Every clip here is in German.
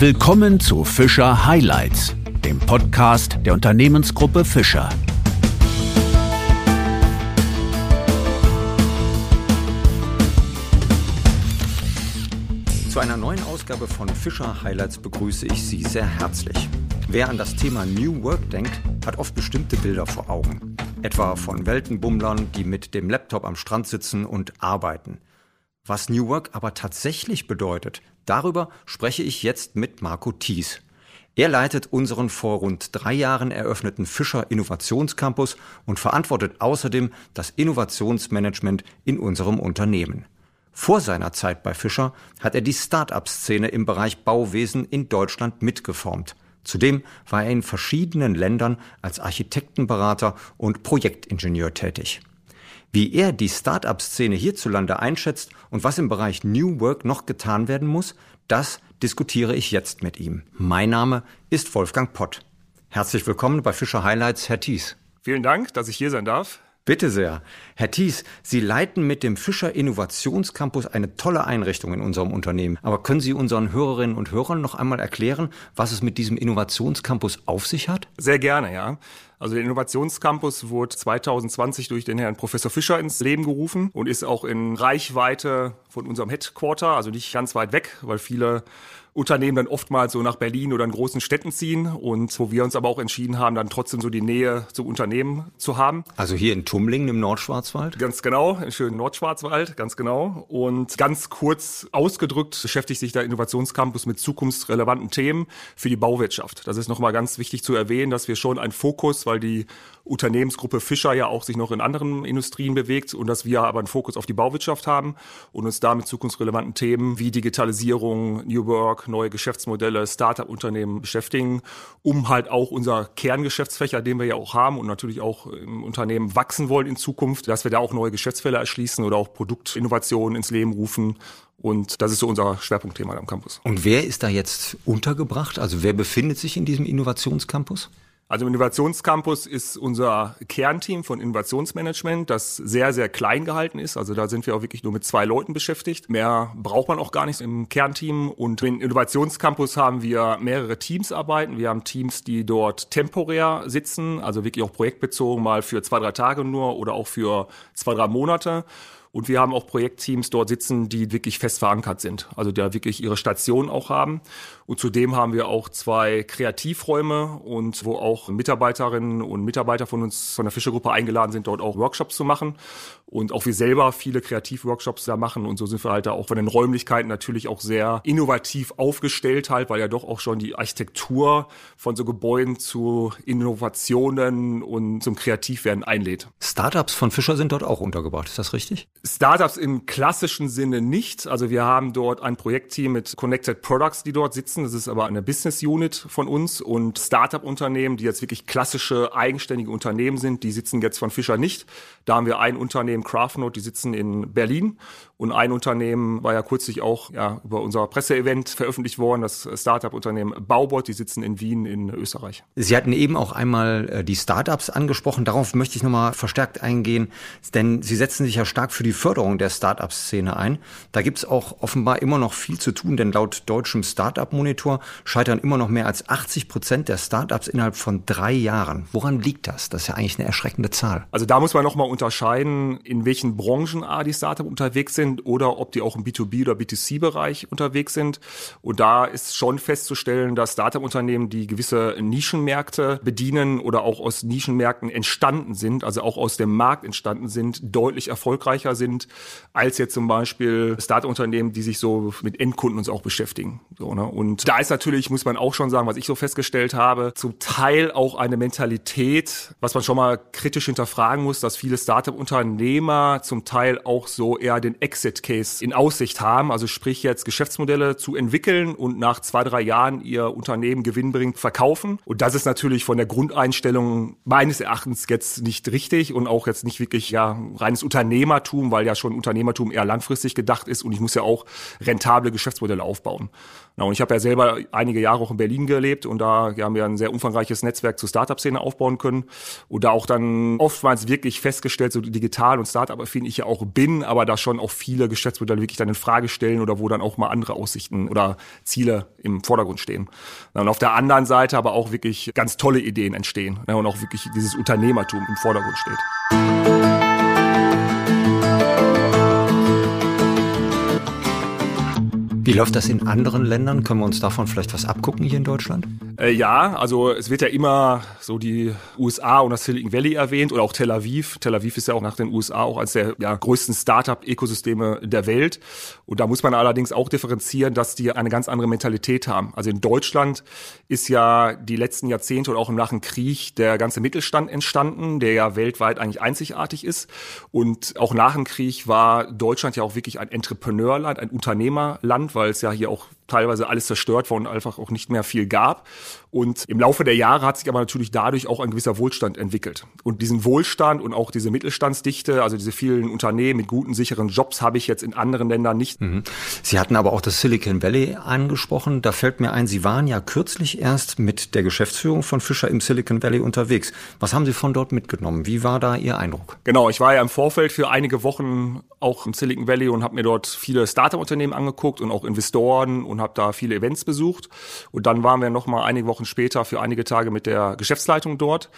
Willkommen zu Fischer Highlights, dem Podcast der Unternehmensgruppe Fischer. Zu einer neuen Ausgabe von Fischer Highlights begrüße ich Sie sehr herzlich. Wer an das Thema New Work denkt, hat oft bestimmte Bilder vor Augen. Etwa von Weltenbummlern, die mit dem Laptop am Strand sitzen und arbeiten. Was New Work aber tatsächlich bedeutet, darüber spreche ich jetzt mit Marco Thies. Er leitet unseren vor rund drei Jahren eröffneten Fischer Innovationscampus und verantwortet außerdem das Innovationsmanagement in unserem Unternehmen. Vor seiner Zeit bei Fischer hat er die Start-up-Szene im Bereich Bauwesen in Deutschland mitgeformt. Zudem war er in verschiedenen Ländern als Architektenberater und Projektingenieur tätig. Wie er die Start-up-Szene hierzulande einschätzt und was im Bereich New Work noch getan werden muss, das diskutiere ich jetzt mit ihm. Mein Name ist Wolfgang Pott. Herzlich willkommen bei Fischer Highlights, Herr Thies. Vielen Dank, dass ich hier sein darf. Bitte sehr. Herr Thies, Sie leiten mit dem Fischer Innovationscampus eine tolle Einrichtung in unserem Unternehmen. Aber können Sie unseren Hörerinnen und Hörern noch einmal erklären, was es mit diesem Innovationscampus auf sich hat? Sehr gerne, ja. Also der Innovationscampus wurde 2020 durch den Herrn Professor Fischer ins Leben gerufen und ist auch in Reichweite von unserem Headquarter, also nicht ganz weit weg, weil viele Unternehmen dann oftmals so nach Berlin oder in großen Städten ziehen und wo wir uns aber auch entschieden haben, dann trotzdem so die Nähe zum Unternehmen zu haben. Also hier in Tumlingen im Nordschwarzwald? Ganz genau, im schönen Nordschwarzwald, ganz genau. Und ganz kurz ausgedrückt beschäftigt sich der Innovationscampus mit zukunftsrelevanten Themen für die Bauwirtschaft. Das ist nochmal ganz wichtig zu erwähnen, dass wir schon einen Fokus, weil die Unternehmensgruppe Fischer ja auch sich noch in anderen Industrien bewegt und dass wir aber einen Fokus auf die Bauwirtschaft haben und uns da mit zukunftsrelevanten Themen wie Digitalisierung, New Work, neue Geschäftsmodelle, Start-up-Unternehmen beschäftigen, um halt auch unser Kerngeschäftsfächer, den wir ja auch haben und natürlich auch im Unternehmen wachsen wollen in Zukunft, dass wir da auch neue Geschäftsfelder erschließen oder auch Produktinnovationen ins Leben rufen und das ist so unser Schwerpunktthema am Campus. Und wer ist da jetzt untergebracht? Also wer befindet sich in diesem Innovationscampus? Also im Innovationscampus ist unser Kernteam von Innovationsmanagement, das sehr, sehr klein gehalten ist. Also da sind wir auch wirklich nur mit zwei Leuten beschäftigt. Mehr braucht man auch gar nicht im Kernteam. Und im Innovationscampus haben wir mehrere Teams arbeiten. Wir haben Teams, die dort temporär sitzen, also wirklich auch projektbezogen, mal für zwei, drei Tage nur oder auch für zwei, drei Monate. Und wir haben auch Projektteams dort sitzen, die wirklich fest verankert sind, also die wirklich ihre Station auch haben. Und zudem haben wir auch zwei Kreativräume und wo auch Mitarbeiterinnen und Mitarbeiter von uns, von der Fischergruppe eingeladen sind, dort auch Workshops zu machen. Und auch wir selber viele Kreativworkshops da machen. Und so sind wir halt da auch von den Räumlichkeiten natürlich auch sehr innovativ aufgestellt halt, weil ja doch auch schon die Architektur von so Gebäuden zu Innovationen und zum Kreativwerden einlädt. Startups von Fischer sind dort auch untergebracht, ist das richtig? Startups im klassischen Sinne nicht. Also wir haben dort ein Projektteam mit Connected Products, die dort sitzen. Das ist aber eine Business Unit von uns und Startup-Unternehmen, die jetzt wirklich klassische eigenständige Unternehmen sind, die sitzen jetzt von Fischer nicht. Da haben wir ein Unternehmen, Craftnote, die sitzen in Berlin und ein Unternehmen war ja kürzlich auch ja, über unser Presseevent veröffentlicht worden, das Startup-Unternehmen Baubot, die sitzen in Wien in Österreich. Sie hatten eben auch einmal äh, die Startups angesprochen. Darauf möchte ich nochmal verstärkt eingehen, denn Sie setzen sich ja stark für die Förderung der Startup-Szene ein. Da gibt es auch offenbar immer noch viel zu tun, denn laut deutschem Startup-Monitor scheitern immer noch mehr als 80 Prozent der Startups innerhalb von drei Jahren. Woran liegt das? Das ist ja eigentlich eine erschreckende Zahl. Also da muss man nochmal unterscheiden, in welchen Branchen A, die Startups unterwegs sind sind oder ob die auch im B2B oder B2C-Bereich unterwegs sind. Und da ist schon festzustellen, dass Startup-Unternehmen, die gewisse Nischenmärkte bedienen oder auch aus Nischenmärkten entstanden sind, also auch aus dem Markt entstanden sind, deutlich erfolgreicher sind als jetzt zum Beispiel Startup-Unternehmen, die sich so mit Endkunden uns auch beschäftigen. So, ne? Und da ist natürlich, muss man auch schon sagen, was ich so festgestellt habe, zum Teil auch eine Mentalität, was man schon mal kritisch hinterfragen muss, dass viele Startup-Unternehmer zum Teil auch so eher den Ex Exit Case in Aussicht haben, also sprich jetzt Geschäftsmodelle zu entwickeln und nach zwei, drei Jahren ihr Unternehmen gewinnbringend verkaufen. Und das ist natürlich von der Grundeinstellung meines Erachtens jetzt nicht richtig und auch jetzt nicht wirklich ja reines Unternehmertum, weil ja schon Unternehmertum eher langfristig gedacht ist und ich muss ja auch rentable Geschäftsmodelle aufbauen. Na, und ich habe ja selber einige Jahre auch in Berlin gelebt und da haben wir ein sehr umfangreiches Netzwerk zur Startup-Szene aufbauen können und da auch dann oftmals wirklich festgestellt, so digital und Startup-affin ich ja auch bin, aber da schon auch viele Geschäftsmodelle wirklich dann in Frage stellen oder wo dann auch mal andere Aussichten oder Ziele im Vordergrund stehen. Und auf der anderen Seite aber auch wirklich ganz tolle Ideen entstehen ne, und auch wirklich dieses Unternehmertum im Vordergrund steht. Wie läuft das in anderen Ländern? Können wir uns davon vielleicht was abgucken hier in Deutschland? Äh, ja, also es wird ja immer so die USA und das Silicon Valley erwähnt oder auch Tel Aviv. Tel Aviv ist ja auch nach den USA auch eines der ja, größten Startup-Ökosysteme der Welt. Und da muss man allerdings auch differenzieren, dass die eine ganz andere Mentalität haben. Also in Deutschland ist ja die letzten Jahrzehnte oder auch im Nachen Krieg der ganze Mittelstand entstanden, der ja weltweit eigentlich einzigartig ist. Und auch nach dem Krieg war Deutschland ja auch wirklich ein Entrepreneurland, ein Unternehmerland, weil es ja hier auch teilweise alles zerstört war und einfach auch nicht mehr viel gab. Und im Laufe der Jahre hat sich aber natürlich dadurch auch ein gewisser Wohlstand entwickelt. Und diesen Wohlstand und auch diese Mittelstandsdichte, also diese vielen Unternehmen mit guten, sicheren Jobs, habe ich jetzt in anderen Ländern nicht. Mhm. Sie hatten aber auch das Silicon Valley angesprochen. Da fällt mir ein, Sie waren ja kürzlich erst mit der Geschäftsführung von Fischer im Silicon Valley unterwegs. Was haben Sie von dort mitgenommen? Wie war da Ihr Eindruck? Genau, ich war ja im Vorfeld für einige Wochen auch im Silicon Valley und habe mir dort viele Startup-Unternehmen angeguckt und auch Investoren und habe da viele Events besucht. Und dann waren wir noch mal einige Wochen später für einige Tage mit der Geschäftsleitung dort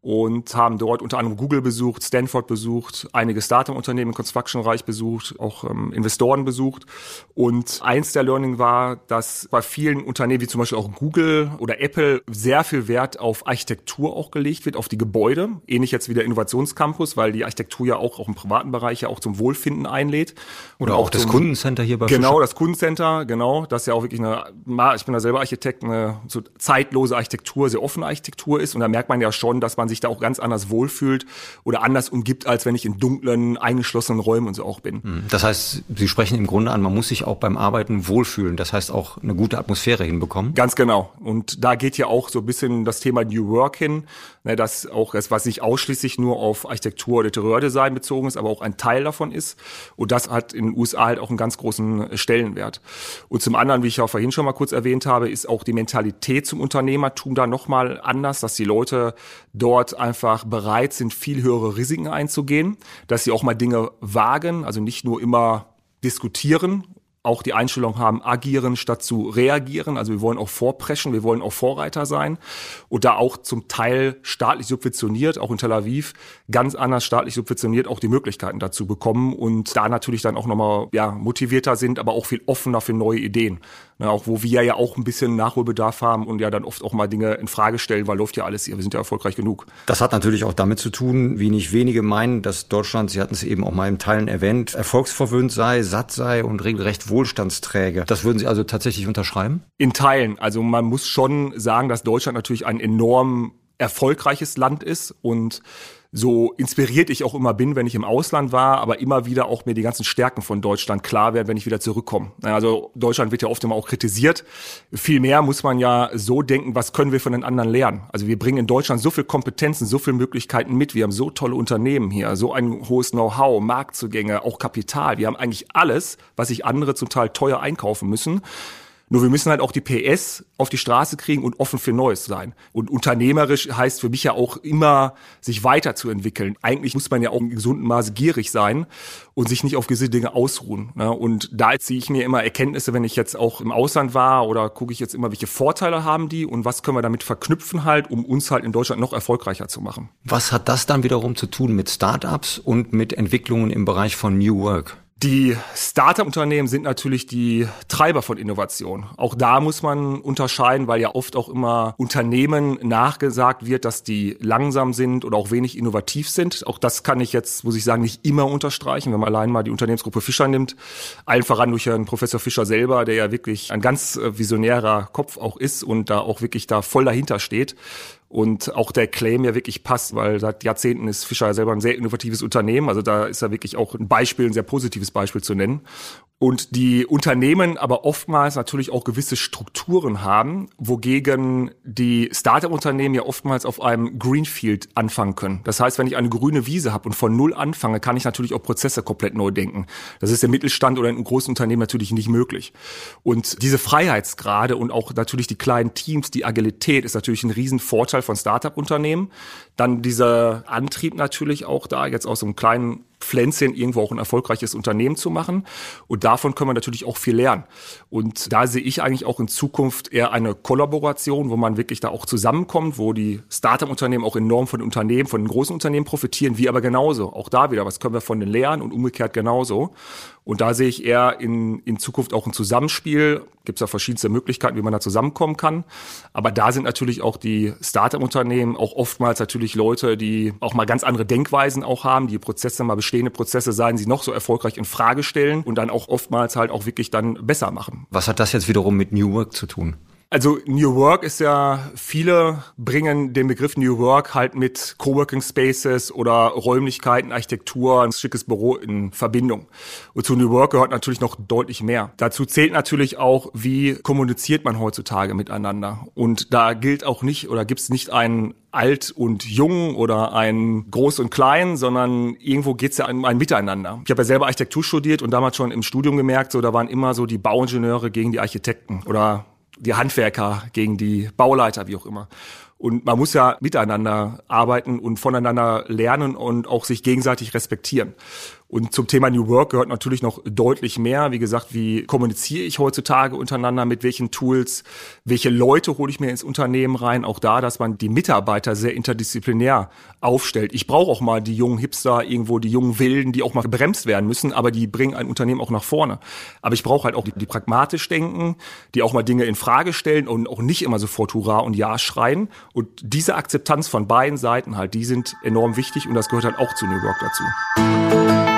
und haben dort unter anderem Google besucht, Stanford besucht, einige Startup-Unternehmen im Construction-Bereich besucht, auch ähm, Investoren besucht. Und eins der Learning war, dass bei vielen Unternehmen, wie zum Beispiel auch Google oder Apple, sehr viel Wert auf Architektur auch gelegt wird, auf die Gebäude. Ähnlich jetzt wie der Innovationscampus, weil die Architektur ja auch, auch im privaten Bereich ja auch zum Wohlfinden einlädt. Oder auch, auch das zum, Kundencenter hier bei Genau, Fischer. das Kundencenter, genau. Das ja auch wirklich eine, ich bin da selber Architekt, eine so zeitlose Architektur, sehr offene Architektur ist. Und da merkt man ja schon, dass man man sich da auch ganz anders wohlfühlt oder anders umgibt, als wenn ich in dunklen, eingeschlossenen Räumen und so auch bin. Mhm. Das heißt, Sie sprechen im Grunde an, man muss sich auch beim Arbeiten wohlfühlen. Das heißt auch eine gute Atmosphäre hinbekommen. Ganz genau. Und da geht ja auch so ein bisschen das Thema New Work hin, ne, dass auch das, was nicht ausschließlich nur auf Architektur oder Interiordesign bezogen ist, aber auch ein Teil davon ist. Und das hat in den USA halt auch einen ganz großen Stellenwert. Und zum anderen, wie ich auch vorhin schon mal kurz erwähnt habe, ist auch die Mentalität zum Unternehmertum da nochmal anders, dass die Leute dort dort einfach bereit sind, viel höhere Risiken einzugehen, dass sie auch mal Dinge wagen, also nicht nur immer diskutieren auch die Einstellung haben, agieren statt zu reagieren. Also wir wollen auch vorpreschen, wir wollen auch Vorreiter sein und da auch zum Teil staatlich subventioniert, auch in Tel Aviv, ganz anders staatlich subventioniert auch die Möglichkeiten dazu bekommen und da natürlich dann auch nochmal ja, motivierter sind, aber auch viel offener für neue Ideen. Ne, auch wo wir ja auch ein bisschen Nachholbedarf haben und ja dann oft auch mal Dinge in Frage stellen, weil läuft ja alles hier, wir sind ja erfolgreich genug. Das hat natürlich auch damit zu tun, wie nicht wenige meinen, dass Deutschland, Sie hatten es eben auch mal im Teilen erwähnt, erfolgsverwöhnt sei, satt sei und regelrecht Wohlstandsträger. Das würden Sie also tatsächlich unterschreiben? In Teilen. Also man muss schon sagen, dass Deutschland natürlich ein enorm erfolgreiches Land ist und so inspiriert ich auch immer bin, wenn ich im Ausland war, aber immer wieder auch mir die ganzen Stärken von Deutschland klar werden, wenn ich wieder zurückkomme. Also Deutschland wird ja oft immer auch kritisiert. Vielmehr muss man ja so denken, was können wir von den anderen lernen? Also wir bringen in Deutschland so viel Kompetenzen, so viele Möglichkeiten mit. Wir haben so tolle Unternehmen hier, so ein hohes Know-how, Marktzugänge, auch Kapital. Wir haben eigentlich alles, was sich andere zum Teil teuer einkaufen müssen. Nur wir müssen halt auch die PS auf die Straße kriegen und offen für Neues sein. Und unternehmerisch heißt für mich ja auch immer, sich weiterzuentwickeln. Eigentlich muss man ja auch im gesunden Maße gierig sein und sich nicht auf gewisse Dinge ausruhen. Ne? Und da ziehe ich mir immer Erkenntnisse, wenn ich jetzt auch im Ausland war oder gucke ich jetzt immer, welche Vorteile haben die und was können wir damit verknüpfen halt, um uns halt in Deutschland noch erfolgreicher zu machen. Was hat das dann wiederum zu tun mit Startups und mit Entwicklungen im Bereich von New Work? Die Startup-Unternehmen sind natürlich die Treiber von Innovation. Auch da muss man unterscheiden, weil ja oft auch immer Unternehmen nachgesagt wird, dass die langsam sind oder auch wenig innovativ sind. Auch das kann ich jetzt, muss ich sagen, nicht immer unterstreichen, wenn man allein mal die Unternehmensgruppe Fischer nimmt. Allen voran durch Herrn Professor Fischer selber, der ja wirklich ein ganz äh, visionärer Kopf auch ist und da auch wirklich da voll dahinter steht und auch der Claim ja wirklich passt, weil seit Jahrzehnten ist Fischer selber ein sehr innovatives Unternehmen. Also da ist ja wirklich auch ein Beispiel, ein sehr positives Beispiel zu nennen und die Unternehmen aber oftmals natürlich auch gewisse Strukturen haben, wogegen die Startup-Unternehmen ja oftmals auf einem Greenfield anfangen können. Das heißt, wenn ich eine grüne Wiese habe und von null anfange, kann ich natürlich auch Prozesse komplett neu denken. Das ist im Mittelstand oder in einem großen Unternehmen natürlich nicht möglich. Und diese Freiheitsgrade und auch natürlich die kleinen Teams, die Agilität ist natürlich ein Riesenvorteil von Startup-Unternehmen, Dann dieser Antrieb natürlich auch da, jetzt aus so einem kleinen Pflänzchen irgendwo auch ein erfolgreiches Unternehmen zu machen. Und davon können wir natürlich auch viel lernen. Und da sehe ich eigentlich auch in Zukunft eher eine Kollaboration, wo man wirklich da auch zusammenkommt, wo die Startup-Unternehmen auch enorm von Unternehmen, von den großen Unternehmen profitieren, wir aber genauso. Auch da wieder, was können wir von den lernen und umgekehrt genauso. Und da sehe ich eher in, in Zukunft auch ein Zusammenspiel. Gibt es ja verschiedenste Möglichkeiten, wie man da zusammenkommen kann. Aber da sind natürlich auch die Startup-Unternehmen auch oftmals natürlich Leute, die auch mal ganz andere Denkweisen auch haben, die Prozesse mal bestehende Prozesse, seien sie noch so erfolgreich in Frage stellen und dann auch oftmals halt auch wirklich dann besser machen. Was hat das jetzt wiederum mit New Work zu tun? Also New Work ist ja, viele bringen den Begriff New Work halt mit Coworking Spaces oder Räumlichkeiten, Architektur, ein schickes Büro in Verbindung. Und zu New Work gehört natürlich noch deutlich mehr. Dazu zählt natürlich auch, wie kommuniziert man heutzutage miteinander. Und da gilt auch nicht oder gibt es nicht einen alt und jung oder ein groß und klein, sondern irgendwo geht's ja um ein Miteinander. Ich habe ja selber Architektur studiert und damals schon im Studium gemerkt, so da waren immer so die Bauingenieure gegen die Architekten oder die Handwerker gegen die Bauleiter, wie auch immer. Und man muss ja miteinander arbeiten und voneinander lernen und auch sich gegenseitig respektieren. Und zum Thema New Work gehört natürlich noch deutlich mehr. Wie gesagt, wie kommuniziere ich heutzutage untereinander, mit welchen Tools, welche Leute hole ich mir ins Unternehmen rein. Auch da, dass man die Mitarbeiter sehr interdisziplinär aufstellt. Ich brauche auch mal die jungen Hipster, irgendwo die jungen Wilden, die auch mal bremst werden müssen, aber die bringen ein Unternehmen auch nach vorne. Aber ich brauche halt auch die, die pragmatisch denken, die auch mal Dinge in Frage stellen und auch nicht immer sofort Hurra und Ja schreien. Und diese Akzeptanz von beiden Seiten halt, die sind enorm wichtig und das gehört halt auch zu New Work dazu.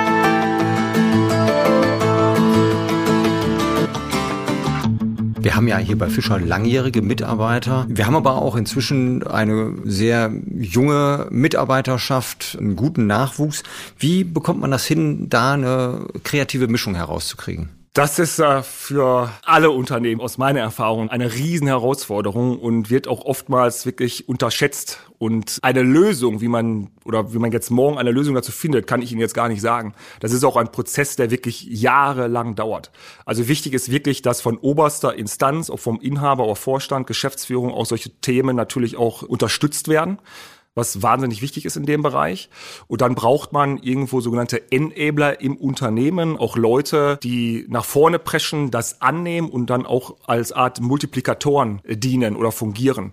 Wir haben ja hier bei Fischer langjährige Mitarbeiter. Wir haben aber auch inzwischen eine sehr junge Mitarbeiterschaft, einen guten Nachwuchs. Wie bekommt man das hin, da eine kreative Mischung herauszukriegen? Das ist äh, für alle Unternehmen aus meiner Erfahrung eine riesen Herausforderung und wird auch oftmals wirklich unterschätzt. Und eine Lösung, wie man oder wie man jetzt morgen eine Lösung dazu findet, kann ich Ihnen jetzt gar nicht sagen. Das ist auch ein Prozess, der wirklich jahrelang dauert. Also wichtig ist wirklich, dass von oberster Instanz, auch vom Inhaber oder Vorstand, Geschäftsführung auch solche Themen natürlich auch unterstützt werden was wahnsinnig wichtig ist in dem Bereich. Und dann braucht man irgendwo sogenannte Enabler im Unternehmen, auch Leute, die nach vorne preschen, das annehmen und dann auch als Art Multiplikatoren dienen oder fungieren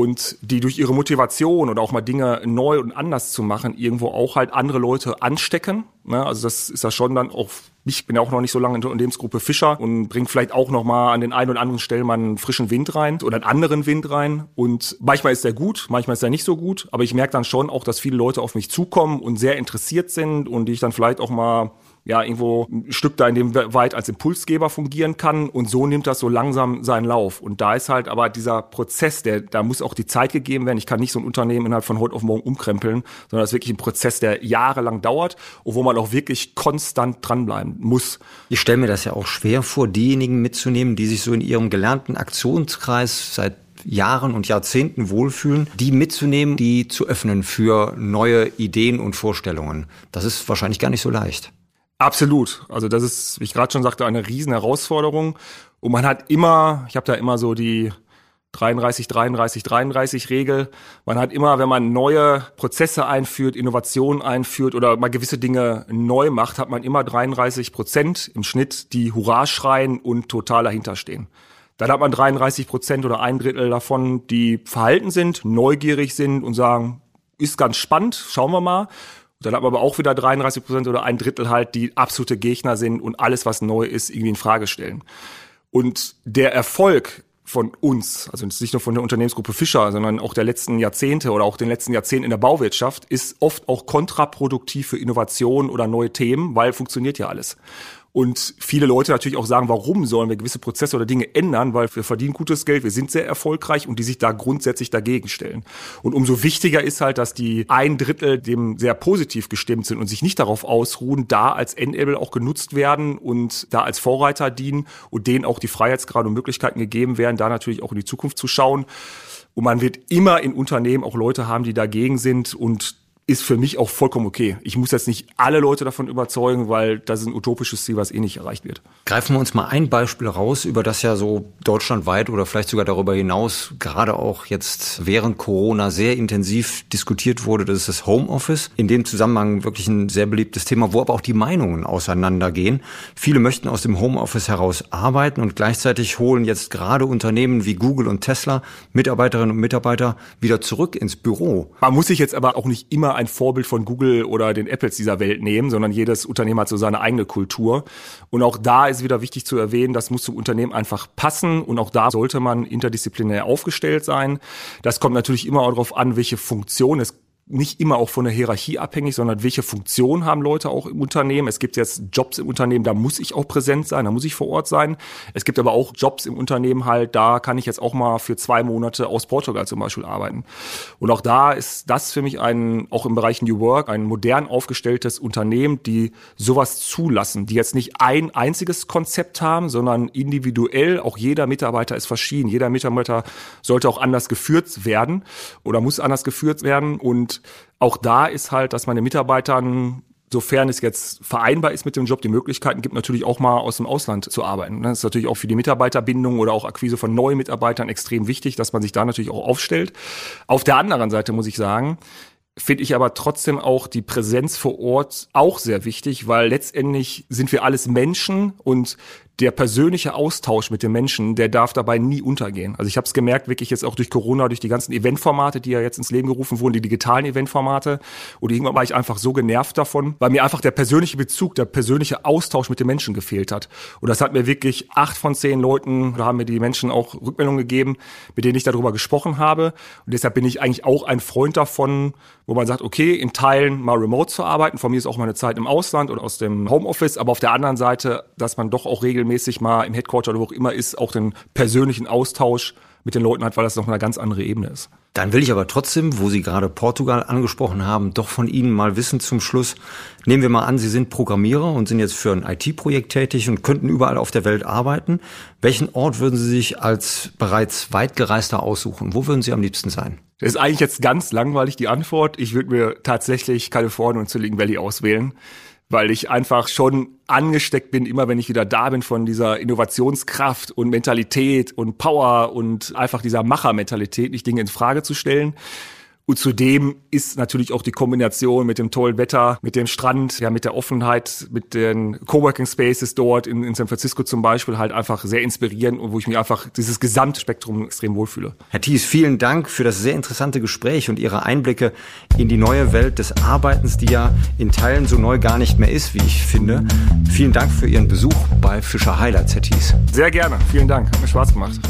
und die durch ihre Motivation oder auch mal Dinge neu und anders zu machen, irgendwo auch halt andere Leute anstecken. Ne? Also das ist ja schon dann auch, ich bin ja auch noch nicht so lange in der Unternehmensgruppe Fischer und bringt vielleicht auch noch mal an den einen oder anderen Stellen mal einen frischen Wind rein oder einen anderen Wind rein. Und manchmal ist der gut, manchmal ist er nicht so gut, aber ich merke dann schon auch, dass viele Leute auf mich zukommen und sehr interessiert sind und die ich dann vielleicht auch mal ja irgendwo ein Stück da in dem weit als Impulsgeber fungieren kann und so nimmt das so langsam seinen Lauf. Und da ist halt aber dieser Prozess, der, da muss auch die Zeit gegeben werden. Ich kann nicht so ein Unternehmen innerhalb von heute auf morgen umkrempeln, sondern das ist wirklich ein Prozess, der jahrelang dauert und wo man auch wirklich konstant dranbleiben muss. Ich stelle mir das ja auch schwer vor, diejenigen mitzunehmen, die sich so in ihrem gelernten Aktionskreis seit Jahren und Jahrzehnten wohlfühlen, die mitzunehmen, die zu öffnen für neue Ideen und Vorstellungen. Das ist wahrscheinlich gar nicht so leicht. Absolut. Also das ist, wie ich gerade schon sagte, eine riesen Herausforderung. Und man hat immer, ich habe da immer so die 33, 33, 33 Regel. Man hat immer, wenn man neue Prozesse einführt, Innovationen einführt oder mal gewisse Dinge neu macht, hat man immer 33 Prozent im Schnitt, die Hurra schreien und total dahinter stehen. Dann hat man 33 Prozent oder ein Drittel davon, die verhalten sind, neugierig sind und sagen, ist ganz spannend, schauen wir mal. Dann hat man aber auch wieder 33 Prozent oder ein Drittel halt, die absolute Gegner sind und alles, was neu ist, irgendwie in Frage stellen. Und der Erfolg von uns, also nicht nur von der Unternehmensgruppe Fischer, sondern auch der letzten Jahrzehnte oder auch den letzten Jahrzehnten in der Bauwirtschaft, ist oft auch kontraproduktiv für Innovationen oder neue Themen, weil funktioniert ja alles. Und viele Leute natürlich auch sagen, warum sollen wir gewisse Prozesse oder Dinge ändern, weil wir verdienen gutes Geld, wir sind sehr erfolgreich und die sich da grundsätzlich dagegen stellen. Und umso wichtiger ist halt, dass die ein Drittel dem sehr positiv gestimmt sind und sich nicht darauf ausruhen, da als Enable auch genutzt werden und da als Vorreiter dienen und denen auch die Freiheitsgrade und Möglichkeiten gegeben werden, da natürlich auch in die Zukunft zu schauen. Und man wird immer in Unternehmen auch Leute haben, die dagegen sind und ist für mich auch vollkommen okay. Ich muss jetzt nicht alle Leute davon überzeugen, weil das ist ein utopisches Ziel, was eh nicht erreicht wird. Greifen wir uns mal ein Beispiel raus, über das ja so deutschlandweit oder vielleicht sogar darüber hinaus gerade auch jetzt während Corona sehr intensiv diskutiert wurde. Das ist das Homeoffice. In dem Zusammenhang wirklich ein sehr beliebtes Thema, wo aber auch die Meinungen auseinandergehen. Viele möchten aus dem Homeoffice heraus arbeiten und gleichzeitig holen jetzt gerade Unternehmen wie Google und Tesla Mitarbeiterinnen und Mitarbeiter wieder zurück ins Büro. Man muss sich jetzt aber auch nicht immer ein Vorbild von Google oder den Apples dieser Welt nehmen, sondern jedes Unternehmen hat so seine eigene Kultur. Und auch da ist wieder wichtig zu erwähnen, das muss zum Unternehmen einfach passen und auch da sollte man interdisziplinär aufgestellt sein. Das kommt natürlich immer auch darauf an, welche Funktion es nicht immer auch von der Hierarchie abhängig, sondern welche Funktion haben Leute auch im Unternehmen. Es gibt jetzt Jobs im Unternehmen, da muss ich auch präsent sein, da muss ich vor Ort sein. Es gibt aber auch Jobs im Unternehmen halt, da kann ich jetzt auch mal für zwei Monate aus Portugal zum Beispiel arbeiten. Und auch da ist das für mich ein, auch im Bereich New Work, ein modern aufgestelltes Unternehmen, die sowas zulassen, die jetzt nicht ein einziges Konzept haben, sondern individuell, auch jeder Mitarbeiter ist verschieden. Jeder Mitarbeiter sollte auch anders geführt werden oder muss anders geführt werden und auch da ist halt, dass man den Mitarbeitern sofern es jetzt vereinbar ist mit dem Job, die Möglichkeiten gibt, natürlich auch mal aus dem Ausland zu arbeiten. Das ist natürlich auch für die Mitarbeiterbindung oder auch Akquise von neuen Mitarbeitern extrem wichtig, dass man sich da natürlich auch aufstellt. Auf der anderen Seite muss ich sagen, finde ich aber trotzdem auch die Präsenz vor Ort auch sehr wichtig, weil letztendlich sind wir alles Menschen und der persönliche Austausch mit den Menschen, der darf dabei nie untergehen. Also ich habe es gemerkt, wirklich jetzt auch durch Corona, durch die ganzen Eventformate, die ja jetzt ins Leben gerufen wurden, die digitalen Eventformate. Und irgendwann war ich einfach so genervt davon, weil mir einfach der persönliche Bezug, der persönliche Austausch mit den Menschen gefehlt hat. Und das hat mir wirklich acht von zehn Leuten, da haben mir die Menschen auch Rückmeldungen gegeben, mit denen ich darüber gesprochen habe. Und deshalb bin ich eigentlich auch ein Freund davon, wo man sagt, okay, in Teilen mal remote zu arbeiten. Von mir ist auch meine Zeit im Ausland oder aus dem Homeoffice, aber auf der anderen Seite, dass man doch auch regelmäßig regelmäßig mal im Headquarter oder wo auch immer ist, auch den persönlichen Austausch mit den Leuten hat, weil das noch eine ganz andere Ebene ist. Dann will ich aber trotzdem, wo Sie gerade Portugal angesprochen haben, doch von Ihnen mal wissen zum Schluss. Nehmen wir mal an, Sie sind Programmierer und sind jetzt für ein IT-Projekt tätig und könnten überall auf der Welt arbeiten. Welchen Ort würden Sie sich als bereits weitgereister aussuchen? Wo würden Sie am liebsten sein? Das ist eigentlich jetzt ganz langweilig die Antwort. Ich würde mir tatsächlich Kalifornien und Silicon Valley auswählen weil ich einfach schon angesteckt bin, immer wenn ich wieder da bin von dieser Innovationskraft und Mentalität und Power und einfach dieser Machermentalität, nicht Dinge in Frage zu stellen. Und zudem ist natürlich auch die Kombination mit dem tollen Wetter, mit dem Strand, ja, mit der Offenheit, mit den Coworking Spaces dort in, in San Francisco zum Beispiel halt einfach sehr inspirierend und wo ich mich einfach dieses Gesamtspektrum extrem wohlfühle. Herr Thies, vielen Dank für das sehr interessante Gespräch und Ihre Einblicke in die neue Welt des Arbeitens, die ja in Teilen so neu gar nicht mehr ist, wie ich finde. Vielen Dank für Ihren Besuch bei Fischer Highlights, Herr Thies. Sehr gerne. Vielen Dank. Hat mir Spaß gemacht.